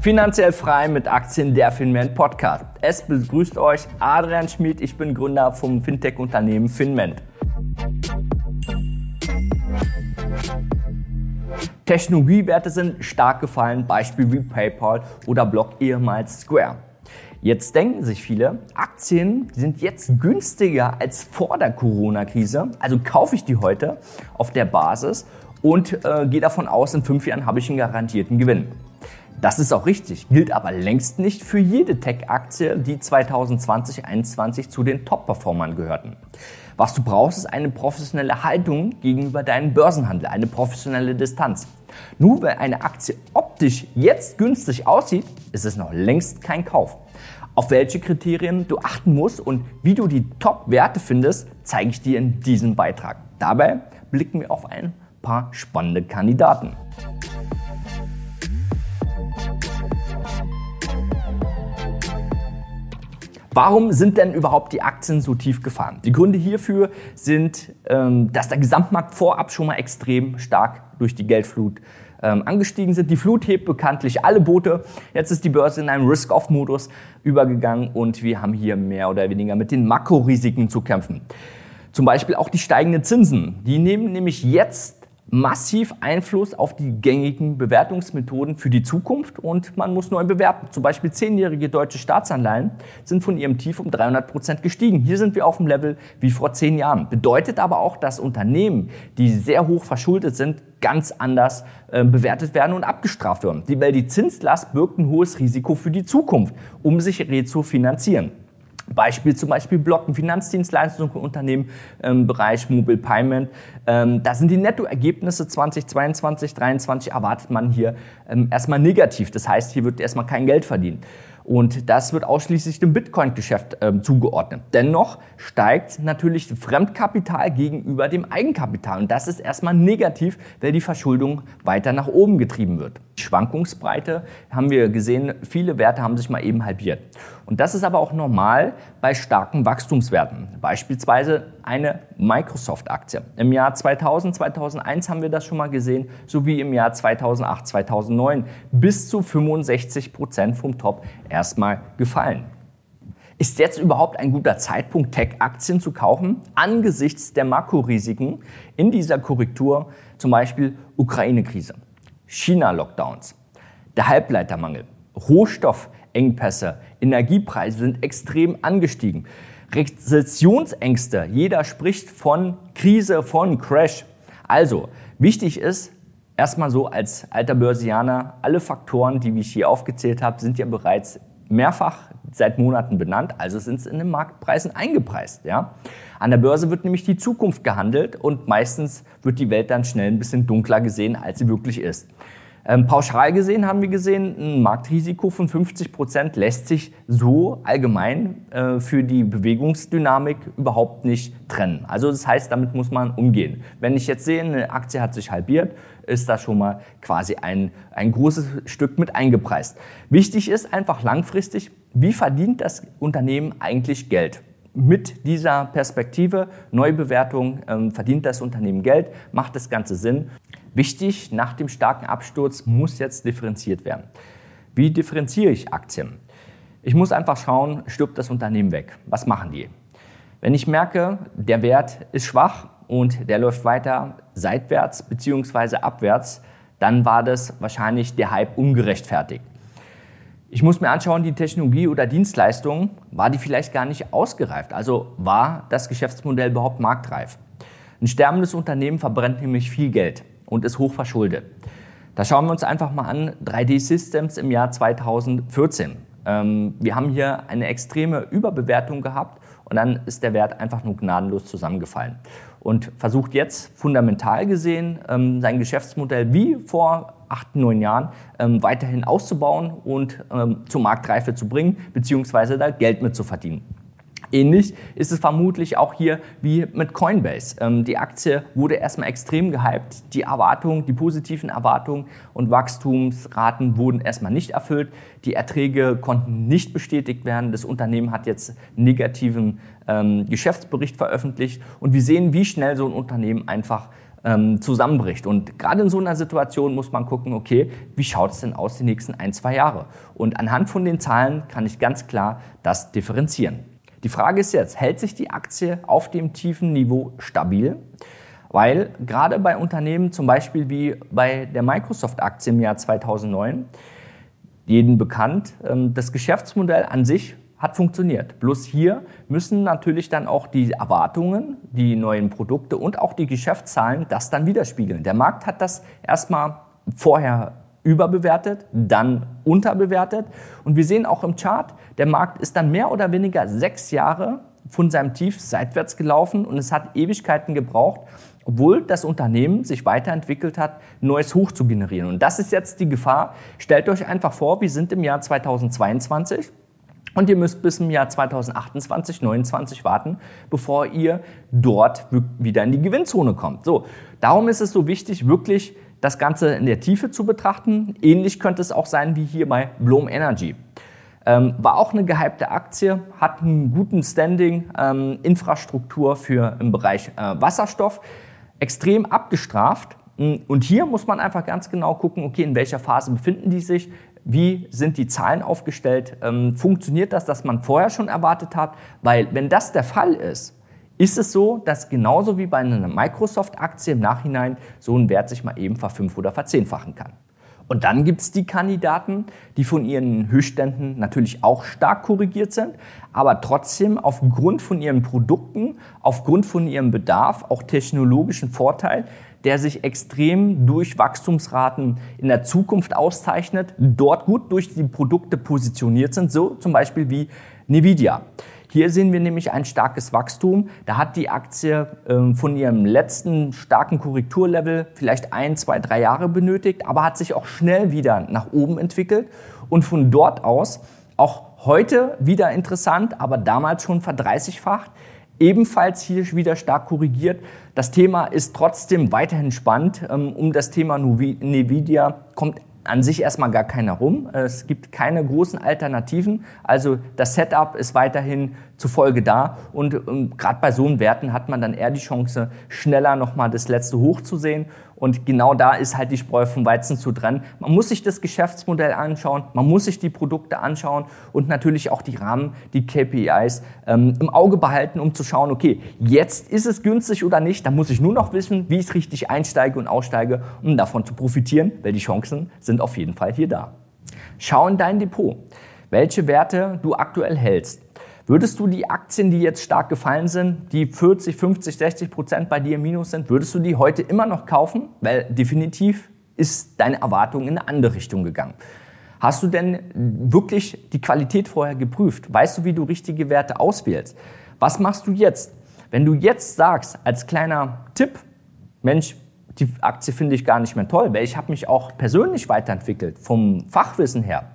Finanziell frei mit Aktien der Finment Podcast. Es begrüßt euch Adrian Schmid, ich bin Gründer vom Fintech-Unternehmen Finment. Technologiewerte sind stark gefallen, Beispiel wie PayPal oder Block ehemals Square. Jetzt denken sich viele, Aktien sind jetzt günstiger als vor der Corona-Krise. Also kaufe ich die heute auf der Basis und äh, gehe davon aus, in fünf Jahren habe ich einen garantierten Gewinn. Das ist auch richtig, gilt aber längst nicht für jede Tech-Aktie, die 2020-2021 zu den Top-Performern gehörten. Was du brauchst, ist eine professionelle Haltung gegenüber deinem Börsenhandel, eine professionelle Distanz. Nur weil eine Aktie optisch jetzt günstig aussieht, ist es noch längst kein Kauf. Auf welche Kriterien du achten musst und wie du die Top-Werte findest, zeige ich dir in diesem Beitrag. Dabei blicken wir auf ein paar spannende Kandidaten. Warum sind denn überhaupt die Aktien so tief gefahren? Die Gründe hierfür sind, ähm, dass der Gesamtmarkt vorab schon mal extrem stark durch die Geldflut ähm, angestiegen sind. Die Flut hebt bekanntlich alle Boote. Jetzt ist die Börse in einen Risk-Off-Modus übergegangen und wir haben hier mehr oder weniger mit den Makrorisiken zu kämpfen. Zum Beispiel auch die steigenden Zinsen. Die nehmen nämlich jetzt massiv Einfluss auf die gängigen Bewertungsmethoden für die Zukunft und man muss neu bewerten. Zum Beispiel zehnjährige deutsche Staatsanleihen sind von ihrem Tief um 300 Prozent gestiegen. Hier sind wir auf dem Level wie vor zehn Jahren. Bedeutet aber auch, dass Unternehmen, die sehr hoch verschuldet sind, ganz anders äh, bewertet werden und abgestraft werden. Weil die Zinslast birgt ein hohes Risiko für die Zukunft, um sich rezufinanzieren. Beispiel zum Beispiel Blocken, Finanzdienstleistungsunternehmen im Bereich Mobile Payment. Ähm, da sind die Nettoergebnisse 2022, 2023 erwartet man hier ähm, erstmal negativ. Das heißt, hier wird erstmal kein Geld verdient. Und das wird ausschließlich dem Bitcoin-Geschäft ähm, zugeordnet. Dennoch steigt natürlich Fremdkapital gegenüber dem Eigenkapital. Und das ist erstmal negativ, weil die Verschuldung weiter nach oben getrieben wird. Die Schwankungsbreite haben wir gesehen, viele Werte haben sich mal eben halbiert. Und das ist aber auch normal bei starken Wachstumswerten. Beispielsweise eine Microsoft-Aktie. Im Jahr 2000, 2001 haben wir das schon mal gesehen, sowie im Jahr 2008, 2009 bis zu 65 Prozent vom Top erstmal gefallen. Ist jetzt überhaupt ein guter Zeitpunkt, Tech-Aktien zu kaufen angesichts der Makrorisiken in dieser Korrektur, zum Beispiel Ukraine-Krise, China-Lockdowns, der Halbleitermangel, Rohstoffengpässe, Energiepreise sind extrem angestiegen. Rezessionsängste, jeder spricht von Krise, von Crash. Also, wichtig ist, erstmal so als alter Börsianer, alle Faktoren, die ich hier aufgezählt habe, sind ja bereits mehrfach seit Monaten benannt, also sind es in den Marktpreisen eingepreist. Ja? An der Börse wird nämlich die Zukunft gehandelt und meistens wird die Welt dann schnell ein bisschen dunkler gesehen, als sie wirklich ist. Ähm, pauschal gesehen haben wir gesehen, ein Marktrisiko von 50 Prozent lässt sich so allgemein äh, für die Bewegungsdynamik überhaupt nicht trennen. Also das heißt, damit muss man umgehen. Wenn ich jetzt sehe, eine Aktie hat sich halbiert, ist da schon mal quasi ein, ein großes Stück mit eingepreist. Wichtig ist einfach langfristig, wie verdient das Unternehmen eigentlich Geld? Mit dieser Perspektive, Neubewertung, ähm, verdient das Unternehmen Geld, macht das Ganze Sinn. Wichtig, nach dem starken Absturz muss jetzt differenziert werden. Wie differenziere ich Aktien? Ich muss einfach schauen, stirbt das Unternehmen weg? Was machen die? Wenn ich merke, der Wert ist schwach und der läuft weiter seitwärts bzw. abwärts, dann war das wahrscheinlich der Hype ungerechtfertigt. Ich muss mir anschauen, die Technologie oder Dienstleistung, war die vielleicht gar nicht ausgereift? Also war das Geschäftsmodell überhaupt marktreif? Ein sterbendes Unternehmen verbrennt nämlich viel Geld und ist hoch verschuldet. Da schauen wir uns einfach mal an 3D Systems im Jahr 2014. Ähm, wir haben hier eine extreme Überbewertung gehabt und dann ist der Wert einfach nur gnadenlos zusammengefallen. Und versucht jetzt fundamental gesehen ähm, sein Geschäftsmodell wie vor acht, neun Jahren ähm, weiterhin auszubauen und zur Marktreife zu bringen, beziehungsweise da Geld mit zu verdienen. Ähnlich ist es vermutlich auch hier wie mit Coinbase. Ähm, die Aktie wurde erstmal extrem gehypt. Die Erwartungen, die positiven Erwartungen und Wachstumsraten wurden erstmal nicht erfüllt. Die Erträge konnten nicht bestätigt werden. Das Unternehmen hat jetzt negativen ähm, Geschäftsbericht veröffentlicht und wir sehen, wie schnell so ein Unternehmen einfach ähm, zusammenbricht. Und gerade in so einer Situation muss man gucken, okay, wie schaut es denn aus die nächsten ein, zwei Jahre? Und anhand von den Zahlen kann ich ganz klar das differenzieren. Die Frage ist jetzt, hält sich die Aktie auf dem tiefen Niveau stabil? Weil gerade bei Unternehmen, zum Beispiel wie bei der Microsoft-Aktie im Jahr 2009, jeden bekannt, ähm, das Geschäftsmodell an sich hat funktioniert. Bloß hier müssen natürlich dann auch die Erwartungen, die neuen Produkte und auch die Geschäftszahlen das dann widerspiegeln. Der Markt hat das erstmal vorher überbewertet, dann unterbewertet. Und wir sehen auch im Chart, der Markt ist dann mehr oder weniger sechs Jahre von seinem Tief seitwärts gelaufen und es hat Ewigkeiten gebraucht, obwohl das Unternehmen sich weiterentwickelt hat, neues Hoch zu generieren. Und das ist jetzt die Gefahr. Stellt euch einfach vor, wir sind im Jahr 2022 und ihr müsst bis im Jahr 2028, 2029 warten, bevor ihr dort wieder in die Gewinnzone kommt. So, darum ist es so wichtig, wirklich das Ganze in der Tiefe zu betrachten. Ähnlich könnte es auch sein wie hier bei Bloom Energy. Ähm, war auch eine gehypte Aktie, hat einen guten Standing, ähm, Infrastruktur für im Bereich äh, Wasserstoff, extrem abgestraft. Und hier muss man einfach ganz genau gucken, okay, in welcher Phase befinden die sich, wie sind die Zahlen aufgestellt, ähm, funktioniert das, dass man vorher schon erwartet hat, weil wenn das der Fall ist, ist es so, dass genauso wie bei einer Microsoft-Aktie im Nachhinein so ein Wert sich mal eben verfünf- oder verzehnfachen kann. Und dann gibt es die Kandidaten, die von ihren Höchstständen natürlich auch stark korrigiert sind, aber trotzdem aufgrund von ihren Produkten, aufgrund von ihrem Bedarf, auch technologischen Vorteil, der sich extrem durch Wachstumsraten in der Zukunft auszeichnet, dort gut durch die Produkte positioniert sind, so zum Beispiel wie Nvidia. Hier sehen wir nämlich ein starkes Wachstum. Da hat die Aktie äh, von ihrem letzten starken Korrekturlevel vielleicht ein, zwei, drei Jahre benötigt, aber hat sich auch schnell wieder nach oben entwickelt und von dort aus auch heute wieder interessant, aber damals schon verdreißigfacht. Ebenfalls hier wieder stark korrigiert. Das Thema ist trotzdem weiterhin spannend. Ähm, um das Thema Nvidia kommt an sich erstmal gar keiner rum. Es gibt keine großen Alternativen. Also das Setup ist weiterhin zufolge da. Und, und ähm, gerade bei so Werten hat man dann eher die Chance, schneller nochmal das letzte Hoch zu sehen. Und genau da ist halt die Spreu vom Weizen zu trennen. Man muss sich das Geschäftsmodell anschauen, man muss sich die Produkte anschauen und natürlich auch die Rahmen, die KPIs ähm, im Auge behalten, um zu schauen, okay, jetzt ist es günstig oder nicht. Da muss ich nur noch wissen, wie ich richtig einsteige und aussteige, um davon zu profitieren, weil die Chancen sind auf jeden Fall hier da. Schau in dein Depot, welche Werte du aktuell hältst. Würdest du die Aktien, die jetzt stark gefallen sind, die 40, 50, 60 Prozent bei dir im Minus sind, würdest du die heute immer noch kaufen? Weil definitiv ist deine Erwartung in eine andere Richtung gegangen. Hast du denn wirklich die Qualität vorher geprüft? Weißt du, wie du richtige Werte auswählst? Was machst du jetzt? Wenn du jetzt sagst, als kleiner Tipp, Mensch, die Aktie finde ich gar nicht mehr toll, weil ich habe mich auch persönlich weiterentwickelt, vom Fachwissen her,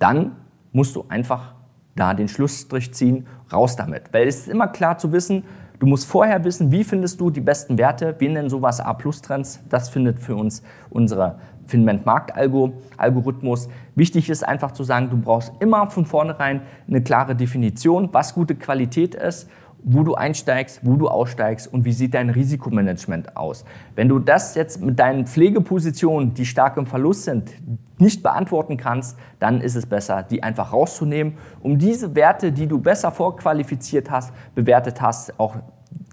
dann musst du einfach da den Schlussstrich ziehen, raus damit. Weil es ist immer klar zu wissen, du musst vorher wissen, wie findest du die besten Werte, wie nennen sowas A-Plus-Trends, das findet für uns unsere Finment Markt-Algorithmus. Wichtig ist einfach zu sagen, du brauchst immer von vornherein eine klare Definition, was gute Qualität ist wo du einsteigst, wo du aussteigst und wie sieht dein Risikomanagement aus. Wenn du das jetzt mit deinen Pflegepositionen, die stark im Verlust sind, nicht beantworten kannst, dann ist es besser, die einfach rauszunehmen, um diese Werte, die du besser vorqualifiziert hast, bewertet hast, auch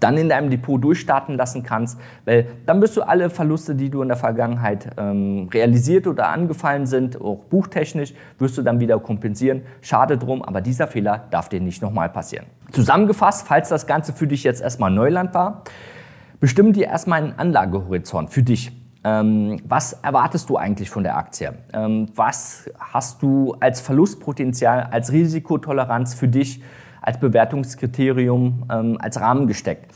dann in deinem Depot durchstarten lassen kannst, weil dann wirst du alle Verluste, die du in der Vergangenheit ähm, realisiert oder angefallen sind, auch buchtechnisch, wirst du dann wieder kompensieren. Schade drum, aber dieser Fehler darf dir nicht nochmal passieren. Zusammengefasst, falls das Ganze für dich jetzt erstmal Neuland war, bestimm dir erstmal einen Anlagehorizont für dich. Ähm, was erwartest du eigentlich von der Aktie? Ähm, was hast du als Verlustpotenzial, als Risikotoleranz für dich? Als Bewertungskriterium, ähm, als Rahmen gesteckt.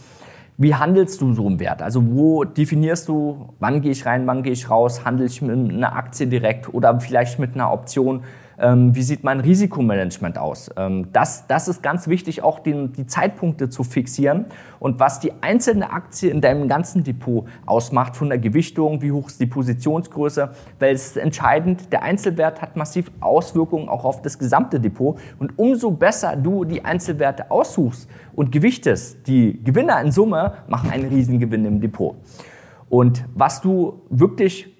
Wie handelst du so einen Wert? Also wo definierst du, wann gehe ich rein, wann gehe ich raus? Handle ich mit einer Aktie direkt oder vielleicht mit einer Option? Ähm, wie sieht mein Risikomanagement aus? Ähm, das, das ist ganz wichtig, auch den, die Zeitpunkte zu fixieren und was die einzelne Aktie in deinem ganzen Depot ausmacht, von der Gewichtung, wie hoch ist die Positionsgröße, weil es ist entscheidend, der Einzelwert hat massiv Auswirkungen auch auf das gesamte Depot und umso besser du die Einzelwerte aussuchst und gewichtest, die Gewinner in Summe machen einen Riesengewinn im Depot. Und was du wirklich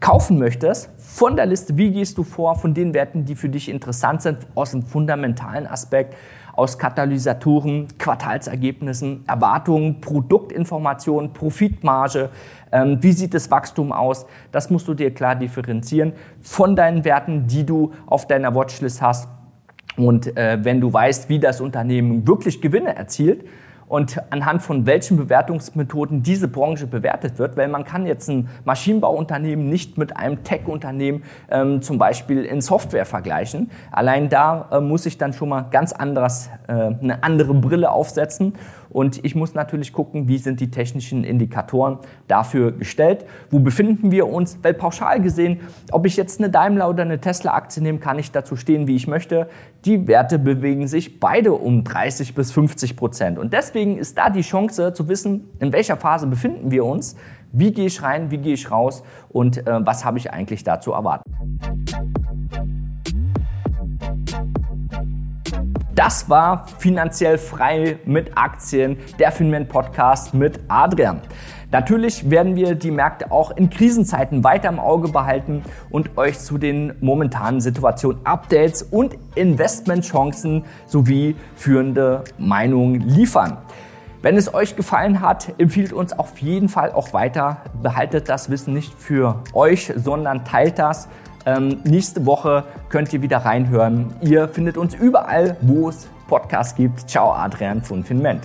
kaufen möchtest, von der Liste, wie gehst du vor, von den Werten, die für dich interessant sind, aus dem fundamentalen Aspekt, aus Katalysatoren, Quartalsergebnissen, Erwartungen, Produktinformationen, Profitmarge, ähm, wie sieht das Wachstum aus, das musst du dir klar differenzieren von deinen Werten, die du auf deiner Watchlist hast. Und äh, wenn du weißt, wie das Unternehmen wirklich Gewinne erzielt, und anhand von welchen Bewertungsmethoden diese Branche bewertet wird, weil man kann jetzt ein Maschinenbauunternehmen nicht mit einem Tech-Unternehmen ähm, zum Beispiel in Software vergleichen. Allein da äh, muss ich dann schon mal ganz anderes, äh, eine andere Brille aufsetzen und ich muss natürlich gucken, wie sind die technischen Indikatoren dafür gestellt. Wo befinden wir uns? Weil pauschal gesehen, ob ich jetzt eine Daimler oder eine Tesla-Aktie nehme, kann ich dazu stehen, wie ich möchte. Die Werte bewegen sich beide um 30 bis 50 Prozent. Und deswegen ist da die Chance zu wissen, in welcher Phase befinden wir uns, wie gehe ich rein, wie gehe ich raus und äh, was habe ich eigentlich da zu Das war finanziell frei mit Aktien, der Finment Podcast mit Adrian. Natürlich werden wir die Märkte auch in Krisenzeiten weiter im Auge behalten und euch zu den momentanen Situationen Updates und Investmentchancen sowie führende Meinungen liefern. Wenn es euch gefallen hat, empfiehlt uns auf jeden Fall auch weiter. Behaltet das Wissen nicht für euch, sondern teilt das ähm, nächste Woche könnt ihr wieder reinhören. Ihr findet uns überall, wo es Podcasts gibt. Ciao, Adrian von Finment.